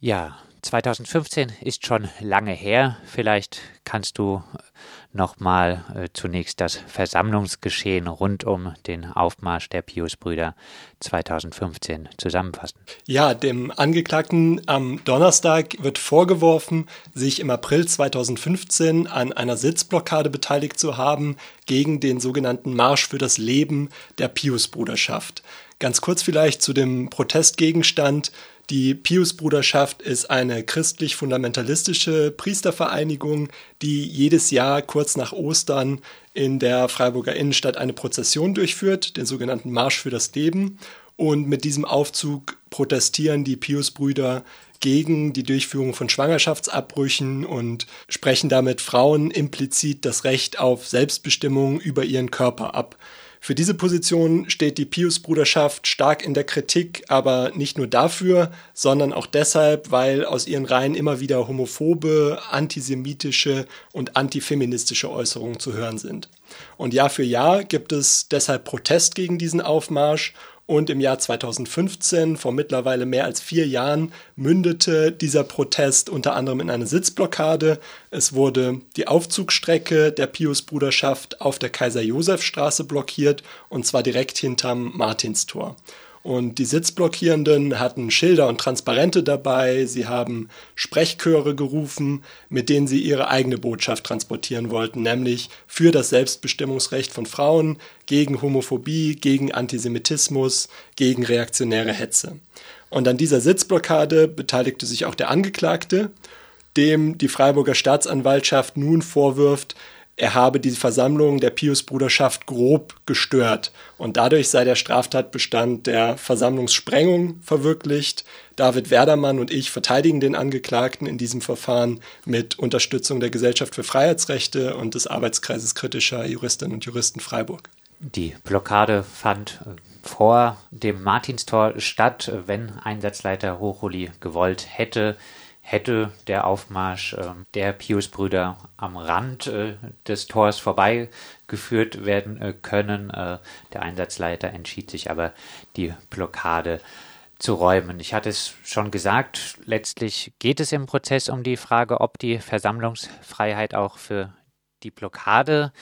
Ja, 2015 ist schon lange her. Vielleicht kannst du nochmal äh, zunächst das Versammlungsgeschehen rund um den Aufmarsch der Pius-Brüder 2015 zusammenfassen. Ja, dem Angeklagten am Donnerstag wird vorgeworfen, sich im April 2015 an einer Sitzblockade beteiligt zu haben gegen den sogenannten Marsch für das Leben der Pius-Bruderschaft. Ganz kurz vielleicht zu dem Protestgegenstand. Die Pius-Bruderschaft ist eine christlich-fundamentalistische Priestervereinigung, die jedes Jahr kurz nach Ostern in der Freiburger Innenstadt eine Prozession durchführt, den sogenannten Marsch für das Leben. Und mit diesem Aufzug protestieren die Pius-Brüder gegen die Durchführung von Schwangerschaftsabbrüchen und sprechen damit Frauen implizit das Recht auf Selbstbestimmung über ihren Körper ab. Für diese Position steht die Pius-Bruderschaft stark in der Kritik, aber nicht nur dafür, sondern auch deshalb, weil aus ihren Reihen immer wieder homophobe, antisemitische und antifeministische Äußerungen zu hören sind. Und Jahr für Jahr gibt es deshalb Protest gegen diesen Aufmarsch und im Jahr 2015, vor mittlerweile mehr als vier Jahren, mündete dieser Protest unter anderem in eine Sitzblockade. Es wurde die Aufzugstrecke der Pius-Bruderschaft auf der Kaiser-Josef-Straße blockiert, und zwar direkt hinterm Martinstor. Und die Sitzblockierenden hatten Schilder und Transparente dabei, sie haben Sprechchöre gerufen, mit denen sie ihre eigene Botschaft transportieren wollten, nämlich für das Selbstbestimmungsrecht von Frauen, gegen Homophobie, gegen Antisemitismus, gegen reaktionäre Hetze. Und an dieser Sitzblockade beteiligte sich auch der Angeklagte, dem die Freiburger Staatsanwaltschaft nun vorwirft, er habe die Versammlung der Pius-Bruderschaft grob gestört und dadurch sei der Straftatbestand der Versammlungssprengung verwirklicht. David Werdermann und ich verteidigen den Angeklagten in diesem Verfahren mit Unterstützung der Gesellschaft für Freiheitsrechte und des Arbeitskreises kritischer Juristinnen und Juristen Freiburg. Die Blockade fand vor dem Martinstor statt, wenn Einsatzleiter Hochuli gewollt hätte hätte der Aufmarsch äh, der Pius-Brüder am Rand äh, des Tors vorbeigeführt werden äh, können. Äh, der Einsatzleiter entschied sich aber, die Blockade zu räumen. Ich hatte es schon gesagt, letztlich geht es im Prozess um die Frage, ob die Versammlungsfreiheit auch für die Blockade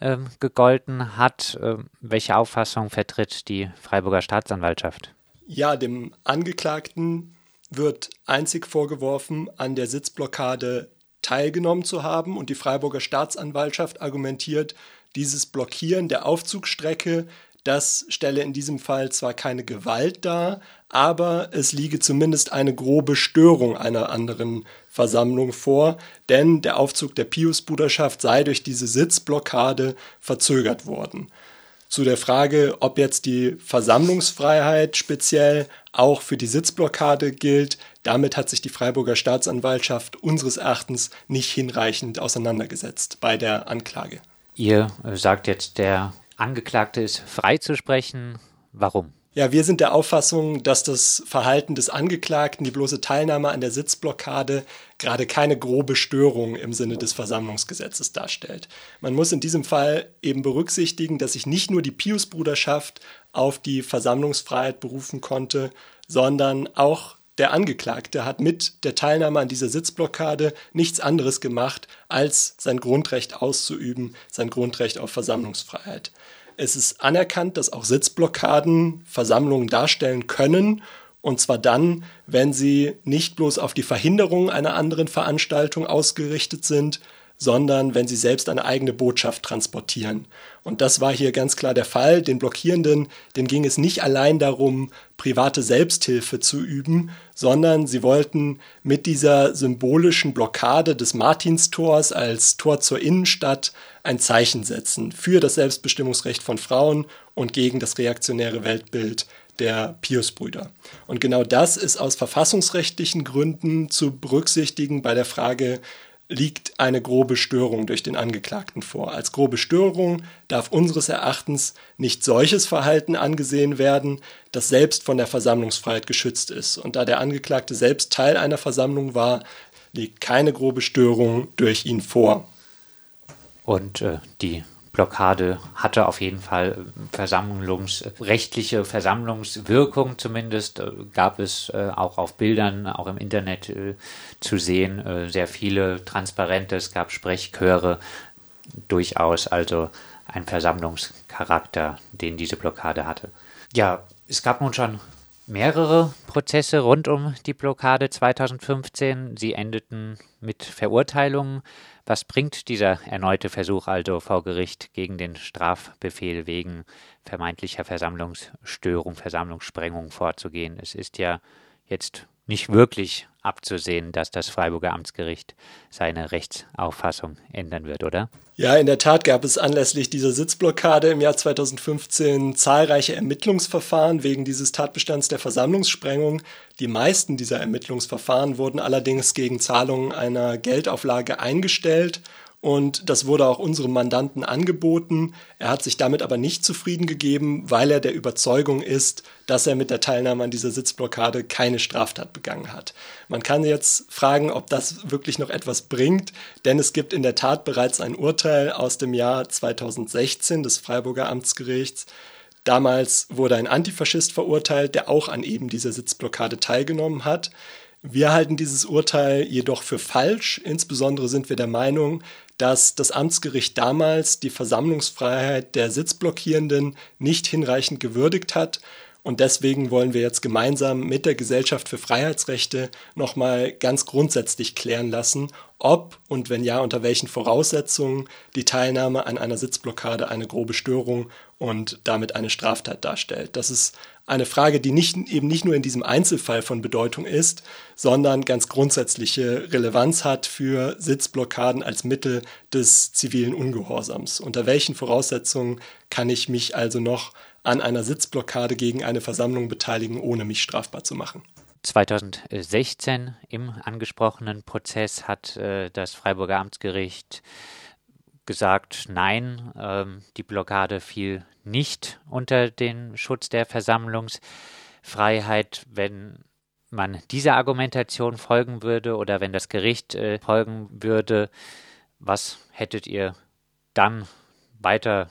ähm, gegolten hat. Ähm, welche Auffassung vertritt die Freiburger Staatsanwaltschaft? Ja, dem Angeklagten wird einzig vorgeworfen, an der Sitzblockade teilgenommen zu haben. Und die Freiburger Staatsanwaltschaft argumentiert, dieses Blockieren der Aufzugstrecke, das stelle in diesem Fall zwar keine Gewalt dar, aber es liege zumindest eine grobe Störung einer anderen Versammlung vor, denn der Aufzug der Pius-Bruderschaft sei durch diese Sitzblockade verzögert worden zu der Frage, ob jetzt die Versammlungsfreiheit speziell auch für die Sitzblockade gilt. Damit hat sich die Freiburger Staatsanwaltschaft unseres Erachtens nicht hinreichend auseinandergesetzt bei der Anklage. Ihr sagt jetzt, der Angeklagte ist freizusprechen. Warum? Ja, wir sind der Auffassung, dass das Verhalten des Angeklagten, die bloße Teilnahme an der Sitzblockade, gerade keine grobe Störung im Sinne des Versammlungsgesetzes darstellt. Man muss in diesem Fall eben berücksichtigen, dass sich nicht nur die Pius-Bruderschaft auf die Versammlungsfreiheit berufen konnte, sondern auch der Angeklagte hat mit der Teilnahme an dieser Sitzblockade nichts anderes gemacht, als sein Grundrecht auszuüben, sein Grundrecht auf Versammlungsfreiheit. Es ist anerkannt, dass auch Sitzblockaden Versammlungen darstellen können. Und zwar dann, wenn sie nicht bloß auf die Verhinderung einer anderen Veranstaltung ausgerichtet sind, sondern wenn sie selbst eine eigene Botschaft transportieren. Und das war hier ganz klar der Fall. Den Blockierenden, denen ging es nicht allein darum, private Selbsthilfe zu üben, sondern sie wollten mit dieser symbolischen Blockade des Martinstors als Tor zur Innenstadt ein Zeichen setzen für das Selbstbestimmungsrecht von Frauen und gegen das reaktionäre Weltbild der Pius-Brüder. Und genau das ist aus verfassungsrechtlichen Gründen zu berücksichtigen bei der Frage, liegt eine grobe Störung durch den Angeklagten vor. Als grobe Störung darf unseres Erachtens nicht solches Verhalten angesehen werden, das selbst von der Versammlungsfreiheit geschützt ist. Und da der Angeklagte selbst Teil einer Versammlung war, liegt keine grobe Störung durch ihn vor. Und äh, die Blockade hatte auf jeden Fall versammlungsrechtliche Versammlungswirkung zumindest. Gab es auch auf Bildern, auch im Internet zu sehen, sehr viele Transparente, es gab Sprechchöre, durchaus also ein Versammlungscharakter, den diese Blockade hatte. Ja, es gab nun schon mehrere Prozesse rund um die Blockade 2015. Sie endeten mit Verurteilungen. Was bringt dieser erneute Versuch also vor Gericht gegen den Strafbefehl wegen vermeintlicher Versammlungsstörung, Versammlungssprengung vorzugehen? Es ist ja jetzt nicht wirklich abzusehen, dass das Freiburger Amtsgericht seine Rechtsauffassung ändern wird, oder? Ja, in der Tat gab es anlässlich dieser Sitzblockade im Jahr 2015 zahlreiche Ermittlungsverfahren wegen dieses Tatbestands der Versammlungssprengung. Die meisten dieser Ermittlungsverfahren wurden allerdings gegen Zahlung einer Geldauflage eingestellt und das wurde auch unserem Mandanten angeboten. Er hat sich damit aber nicht zufrieden gegeben, weil er der Überzeugung ist, dass er mit der Teilnahme an dieser Sitzblockade keine Straftat begangen hat. Man kann jetzt fragen, ob das wirklich noch etwas bringt, denn es gibt in der Tat bereits ein Urteil aus dem Jahr 2016 des Freiburger Amtsgerichts. Damals wurde ein Antifaschist verurteilt, der auch an eben dieser Sitzblockade teilgenommen hat. Wir halten dieses Urteil jedoch für falsch. Insbesondere sind wir der Meinung, dass das Amtsgericht damals die Versammlungsfreiheit der Sitzblockierenden nicht hinreichend gewürdigt hat. Und deswegen wollen wir jetzt gemeinsam mit der Gesellschaft für Freiheitsrechte nochmal ganz grundsätzlich klären lassen, ob und wenn ja, unter welchen Voraussetzungen die Teilnahme an einer Sitzblockade eine grobe Störung und damit eine Straftat darstellt. Das ist eine Frage, die nicht, eben nicht nur in diesem Einzelfall von Bedeutung ist, sondern ganz grundsätzliche Relevanz hat für Sitzblockaden als Mittel des zivilen Ungehorsams. Unter welchen Voraussetzungen kann ich mich also noch an einer Sitzblockade gegen eine Versammlung beteiligen, ohne mich strafbar zu machen? 2016 im angesprochenen Prozess hat äh, das Freiburger Amtsgericht gesagt, nein, ähm, die Blockade fiel nicht unter den Schutz der Versammlungsfreiheit, wenn man dieser Argumentation folgen würde oder wenn das Gericht äh, folgen würde, was hättet ihr dann weiter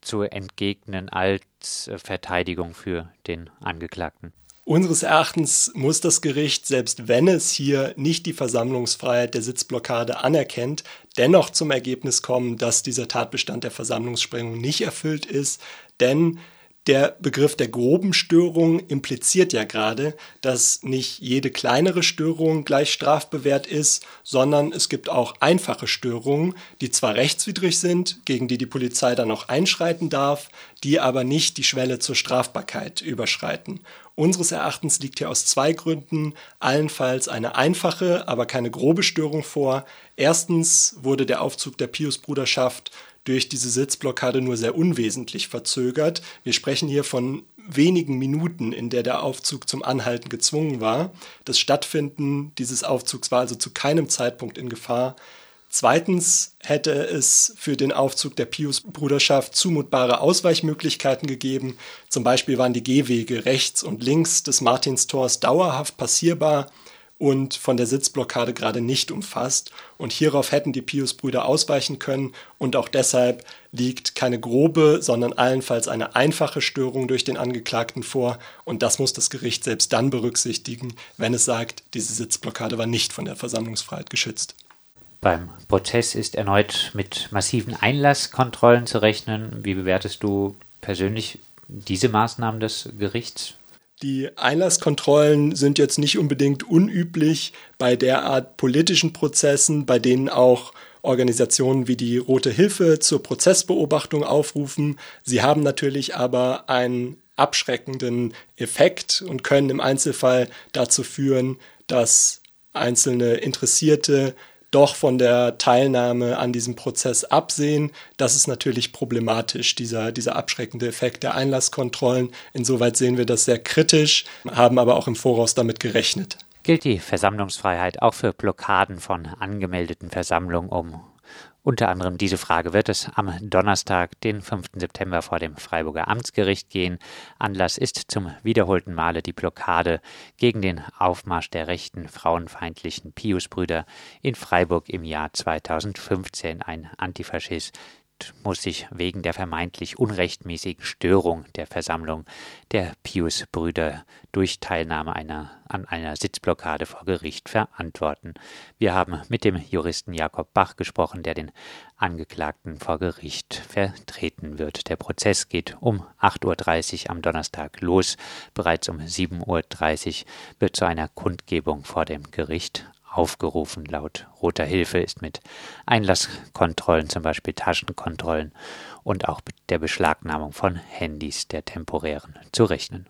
zu entgegnen als äh, Verteidigung für den Angeklagten? Unseres Erachtens muss das Gericht, selbst wenn es hier nicht die Versammlungsfreiheit der Sitzblockade anerkennt, dennoch zum Ergebnis kommen, dass dieser Tatbestand der Versammlungssprengung nicht erfüllt ist, denn der Begriff der groben Störung impliziert ja gerade, dass nicht jede kleinere Störung gleich strafbewehrt ist, sondern es gibt auch einfache Störungen, die zwar rechtswidrig sind, gegen die die Polizei dann auch einschreiten darf, die aber nicht die Schwelle zur Strafbarkeit überschreiten. Unseres Erachtens liegt hier aus zwei Gründen allenfalls eine einfache, aber keine grobe Störung vor. Erstens wurde der Aufzug der Pius-Bruderschaft durch diese Sitzblockade nur sehr unwesentlich verzögert. Wir sprechen hier von wenigen Minuten, in der der Aufzug zum Anhalten gezwungen war. Das Stattfinden dieses Aufzugs war also zu keinem Zeitpunkt in Gefahr. Zweitens hätte es für den Aufzug der Pius-Bruderschaft zumutbare Ausweichmöglichkeiten gegeben. Zum Beispiel waren die Gehwege rechts und links des Martinstors dauerhaft passierbar und von der Sitzblockade gerade nicht umfasst. Und hierauf hätten die Pius-Brüder ausweichen können. Und auch deshalb liegt keine grobe, sondern allenfalls eine einfache Störung durch den Angeklagten vor. Und das muss das Gericht selbst dann berücksichtigen, wenn es sagt, diese Sitzblockade war nicht von der Versammlungsfreiheit geschützt. Beim Prozess ist erneut mit massiven Einlasskontrollen zu rechnen. Wie bewertest du persönlich diese Maßnahmen des Gerichts? Die Einlasskontrollen sind jetzt nicht unbedingt unüblich bei derart politischen Prozessen, bei denen auch Organisationen wie die Rote Hilfe zur Prozessbeobachtung aufrufen. Sie haben natürlich aber einen abschreckenden Effekt und können im Einzelfall dazu führen, dass einzelne Interessierte doch von der Teilnahme an diesem Prozess absehen. Das ist natürlich problematisch, dieser, dieser abschreckende Effekt der Einlasskontrollen. Insoweit sehen wir das sehr kritisch, haben aber auch im Voraus damit gerechnet. Gilt die Versammlungsfreiheit auch für Blockaden von angemeldeten Versammlungen um unter anderem diese Frage wird es am Donnerstag, den 5. September, vor dem Freiburger Amtsgericht gehen. Anlass ist zum wiederholten Male die Blockade gegen den Aufmarsch der rechten frauenfeindlichen Piusbrüder in Freiburg im Jahr 2015. Ein Antifaschist muss sich wegen der vermeintlich unrechtmäßigen Störung der Versammlung der Pius-Brüder durch Teilnahme einer, an einer Sitzblockade vor Gericht verantworten. Wir haben mit dem Juristen Jakob Bach gesprochen, der den Angeklagten vor Gericht vertreten wird. Der Prozess geht um 8.30 Uhr am Donnerstag los. Bereits um 7.30 Uhr wird zu einer Kundgebung vor dem Gericht aufgerufen. Laut Roter Hilfe ist mit Einlasskontrollen, zum Beispiel Taschenkontrollen und auch der Beschlagnahmung von Handys der temporären zu rechnen.